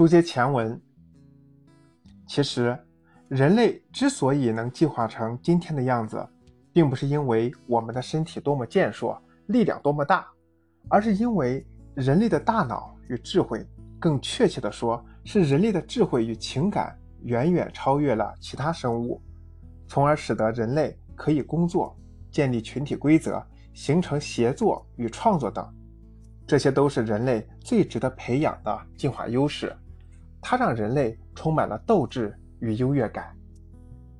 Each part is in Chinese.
书接前文，其实人类之所以能进化成今天的样子，并不是因为我们的身体多么健硕、力量多么大，而是因为人类的大脑与智慧，更确切的说，是人类的智慧与情感远远超越了其他生物，从而使得人类可以工作、建立群体规则、形成协作与创作等。这些都是人类最值得培养的进化优势，它让人类充满了斗志与优越感，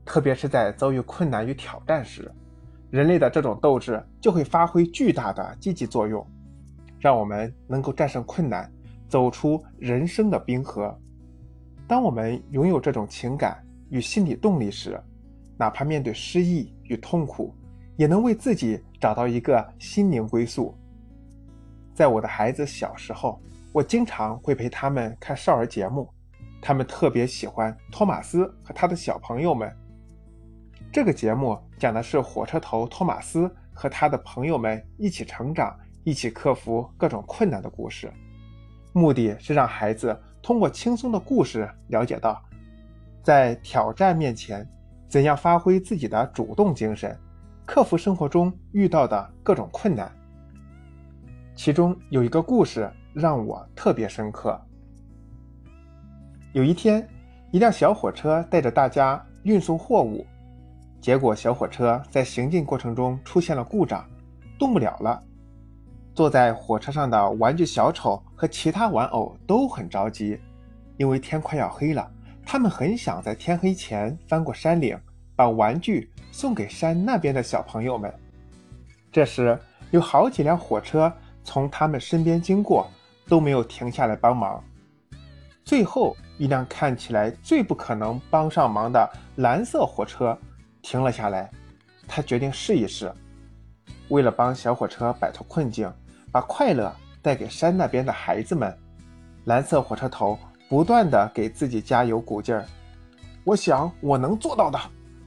特别是在遭遇困难与挑战时，人类的这种斗志就会发挥巨大的积极作用，让我们能够战胜困难，走出人生的冰河。当我们拥有这种情感与心理动力时，哪怕面对失意与痛苦，也能为自己找到一个心灵归宿。在我的孩子小时候，我经常会陪他们看少儿节目，他们特别喜欢托马斯和他的小朋友们。这个节目讲的是火车头托马斯和他的朋友们一起成长、一起克服各种困难的故事，目的是让孩子通过轻松的故事了解到，在挑战面前，怎样发挥自己的主动精神，克服生活中遇到的各种困难。其中有一个故事让我特别深刻。有一天，一辆小火车带着大家运送货物，结果小火车在行进过程中出现了故障，动不了了。坐在火车上的玩具小丑和其他玩偶都很着急，因为天快要黑了，他们很想在天黑前翻过山岭，把玩具送给山那边的小朋友们。这时，有好几辆火车。从他们身边经过，都没有停下来帮忙。最后一辆看起来最不可能帮上忙的蓝色火车停了下来，他决定试一试。为了帮小火车摆脱困境，把快乐带给山那边的孩子们，蓝色火车头不断的给自己加油鼓劲儿。我想我能做到的，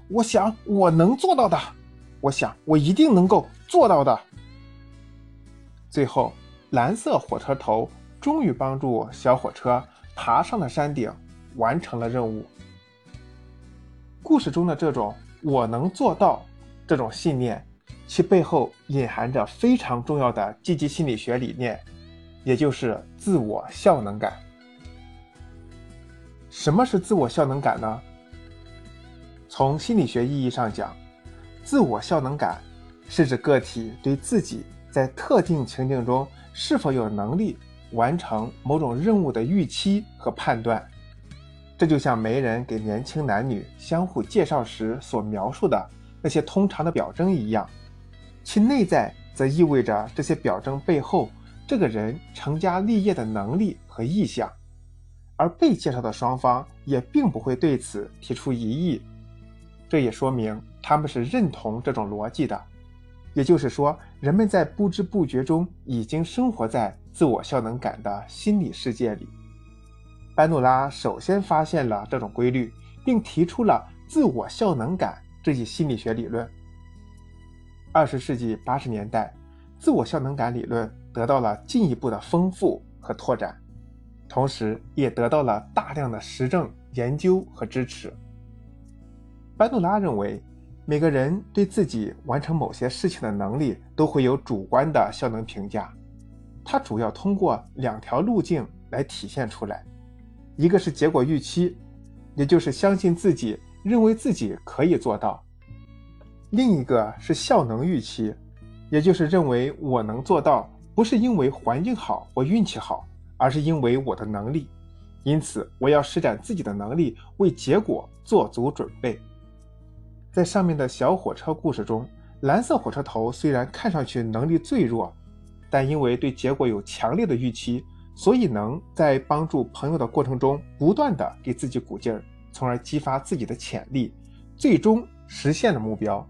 我想我能做到的，我想我一定能够做到的。最后，蓝色火车头终于帮助小火车爬上了山顶，完成了任务。故事中的这种“我能做到”这种信念，其背后隐含着非常重要的积极心理学理念，也就是自我效能感。什么是自我效能感呢？从心理学意义上讲，自我效能感是指个体对自己。在特定情境中是否有能力完成某种任务的预期和判断，这就像媒人给年轻男女相互介绍时所描述的那些通常的表征一样，其内在则意味着这些表征背后这个人成家立业的能力和意向，而被介绍的双方也并不会对此提出异议，这也说明他们是认同这种逻辑的。也就是说，人们在不知不觉中已经生活在自我效能感的心理世界里。班诺拉首先发现了这种规律，并提出了自我效能感这一心理学理论。二十世纪八十年代，自我效能感理论得到了进一步的丰富和拓展，同时也得到了大量的实证研究和支持。班诺拉认为。每个人对自己完成某些事情的能力都会有主观的效能评价，它主要通过两条路径来体现出来，一个是结果预期，也就是相信自己认为自己可以做到；另一个是效能预期，也就是认为我能做到，不是因为环境好或运气好，而是因为我的能力，因此我要施展自己的能力为结果做足准备。在上面的小火车故事中，蓝色火车头虽然看上去能力最弱，但因为对结果有强烈的预期，所以能在帮助朋友的过程中不断的给自己鼓劲儿，从而激发自己的潜力，最终实现了目标。